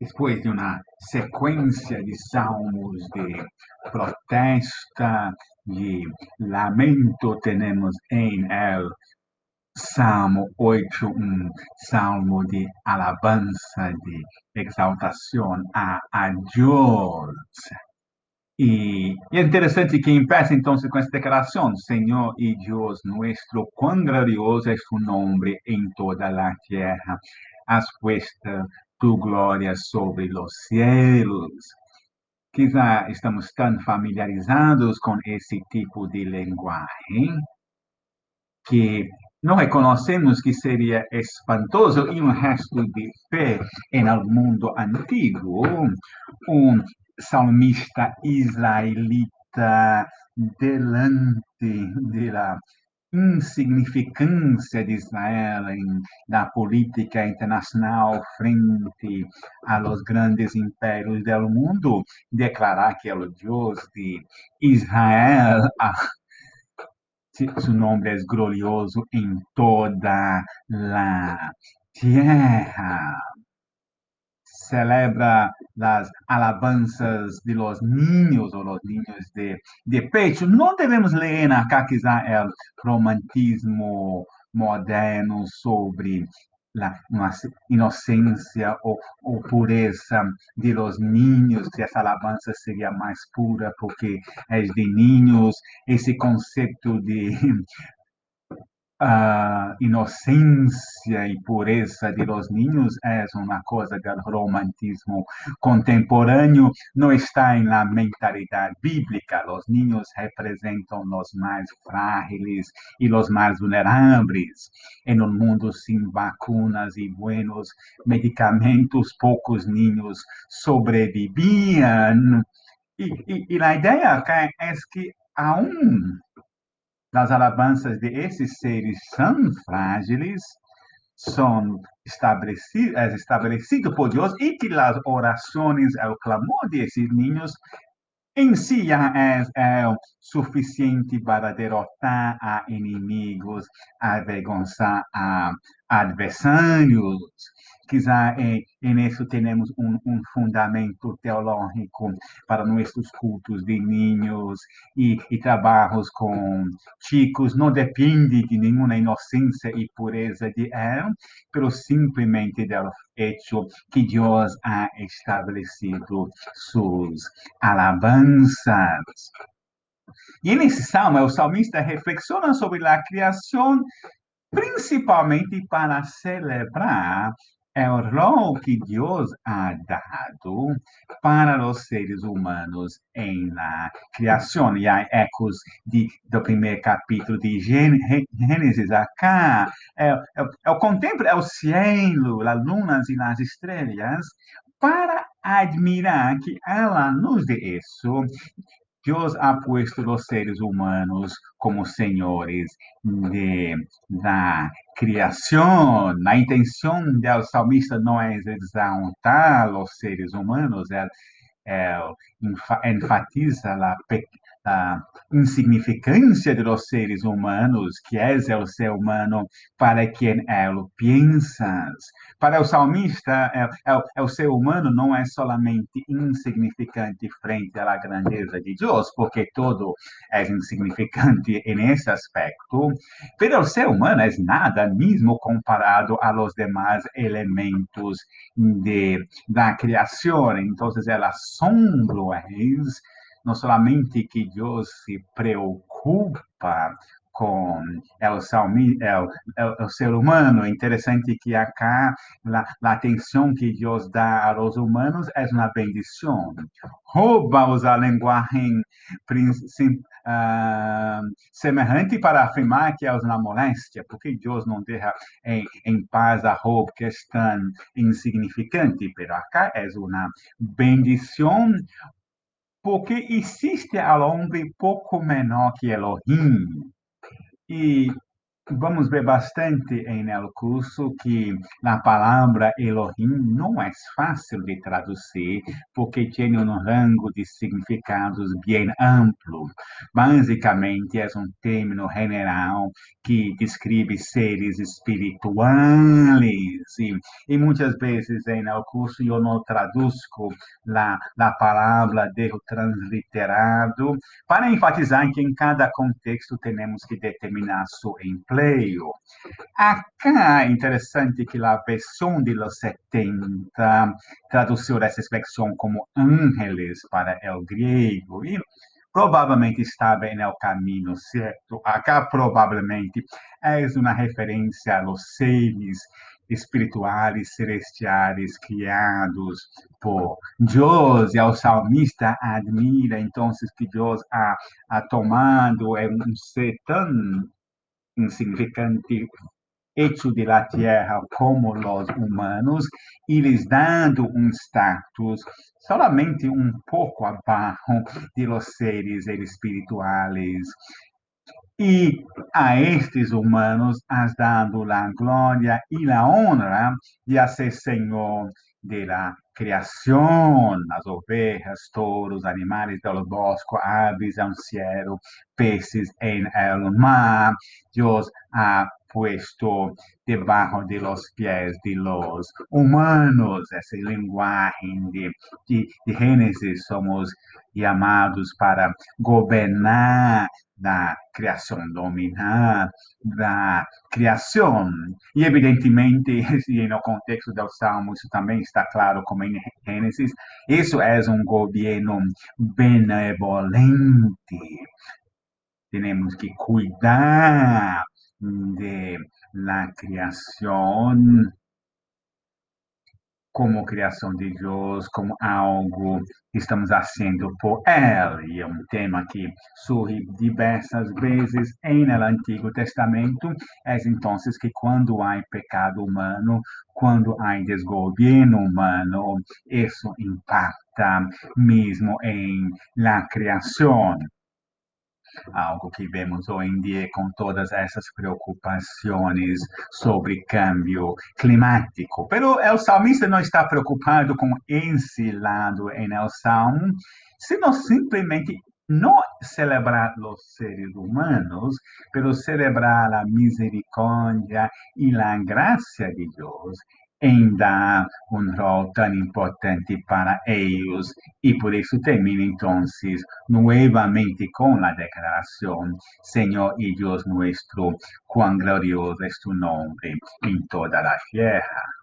depois de uma sequência de salmos de protesta, de lamento, temos em el Salmo 8, um salmo de alabança, de exaltação a, a Deus. E, e é interessante que empieza então com essa declaração: Senhor e Deus nuestro, quão glorioso é tu nome em toda a terra. Has puesto tu glória sobre os cielos. Quizá estamos tão familiarizados com esse tipo de linguagem que não reconhecemos que seria espantoso e um resto de fé no mundo antigo um salmista israelita delante da insignificância de Israel em, na política internacional frente aos grandes impérios do mundo, declarar que é o Deus de Israel, ah, seu nome é glorioso em toda a terra celebra las alabanzas de los niños o los niños de, de pecho. Não devemos ler acá quizá el romantismo moderno sobre la inocência ou, ou pureza de los niños, se essa alabança seria mais pura porque é de niños, esse conceito de a inocência e pureza de los niños é uma coisa do romantismo contemporâneo, não está em la mentalidade bíblica. Os niños representam os mais frágeis e os mais vulneráveis. Em um mundo sem vacunas e buenos medicamentos, poucos niños sobreviviam. E, e, a ideia é que aún das alabanças de esses seres são frágeis, são estabelecidos, é estabelecido por Deus e que as orações, o clamor desses ninhos em si já é, é suficiente para derrotar a inimigos, avergonçar a adversários. Quizá isso temos um, um, fundamento teológico para nossos cultos de ninhos e, trabalhos com chicos. Não depende de nenhuma inocência e pureza de ela, mas simplesmente do hecho que Deus ha estabelecido suas alabanças. E nesse salmo, o salmista reflexiona sobre a criação principalmente para celebrar é o rol que Deus ha dado para os seres humanos em la criação. E há ecos de, do primeiro capítulo de Gênesis acá. É, é, é o contemplo, é o cielo, as lunas e as estrelas, para admirar que ela nos dê isso Deus ha puesto os seres humanos como senhores de, criação. A intenção do salmista não é exaltar os seres humanos, é, é enfatiza a a insignificância de los seres humanos, que é o ser humano para quem ele pensas. Para o salmista, é, é, é, o ser humano não é solamente insignificante frente à grandeza de Deus, porque todo é insignificante nesse aspecto, mas o ser humano é nada mesmo comparado a los demais elementos de, da criação. Então, o assombro é não somente que Deus se preocupa com o, salmi, o, o, ser humano. É interessante que acá a atenção que Deus dá aos humanos é uma bendição. Rouba-os a linguagem uh, semelhante para afirmar que é uma moléstia, porque Deus não deixa em, em paz a roupa que é tão insignificante, mas acá é uma bendição porque existe ao homem pouco menor que Elohim. E vamos ver bastante no curso que a palavra Elohim não é fácil de traduzir, porque tem um rango de significados bem amplo. Basicamente, é um termo general que descreve seres espirituais. E, e muitas vezes no curso eu não traduzo a, a palavra de transliterado, para enfatizar que em cada contexto temos que determinar seu emprego Leio. Acá é interessante que a versão de los 70 traduziu essa expressão como ángeles para o grego e provavelmente estava no caminho certo. Acá provavelmente é uma referência aos seres espirituais celestiais criados por Deus, e o salmista admira então que Deus ha, ha tomado um ser tão insignificante hecho de la tierra como los humanos y les dando un status solamente un poco abajo de los seres espirituales. Y a estes humanos has dado la gloria y la honra de ser Señor de la criação, as ovelhas, touros, animais do bosque, aves ao cielo, peces en el mar. Deus ha puesto debajo de los pies de los humanos. Essa linguagem de, de, de Gênesis, somos chamados para governar da criação, dominar da criação. E, evidentemente, e no contexto do Salmo, isso também está claro, como em Gênesis, isso é um governo benevolente. Temos que cuidar de la criação como criação de Deus, como algo que estamos fazendo por Ele. É um tema que surge diversas vezes no Antigo Testamento. É então que quando há pecado humano, quando há desgoverno humano, isso impacta mesmo em la criação algo que vemos hoje em dia com todas essas preocupações sobre câmbio climático. Pero o salmista não está preocupado com esse lado em el salmo, sino simplesmente não celebrar os seres humanos, pero celebrar a misericórdia e a graça de Deus em dar um rol tão importante para eles. E por isso termina, então, novamente com a declaração: Senhor e Deus nosso, quão glorioso é tu nome em toda a terra.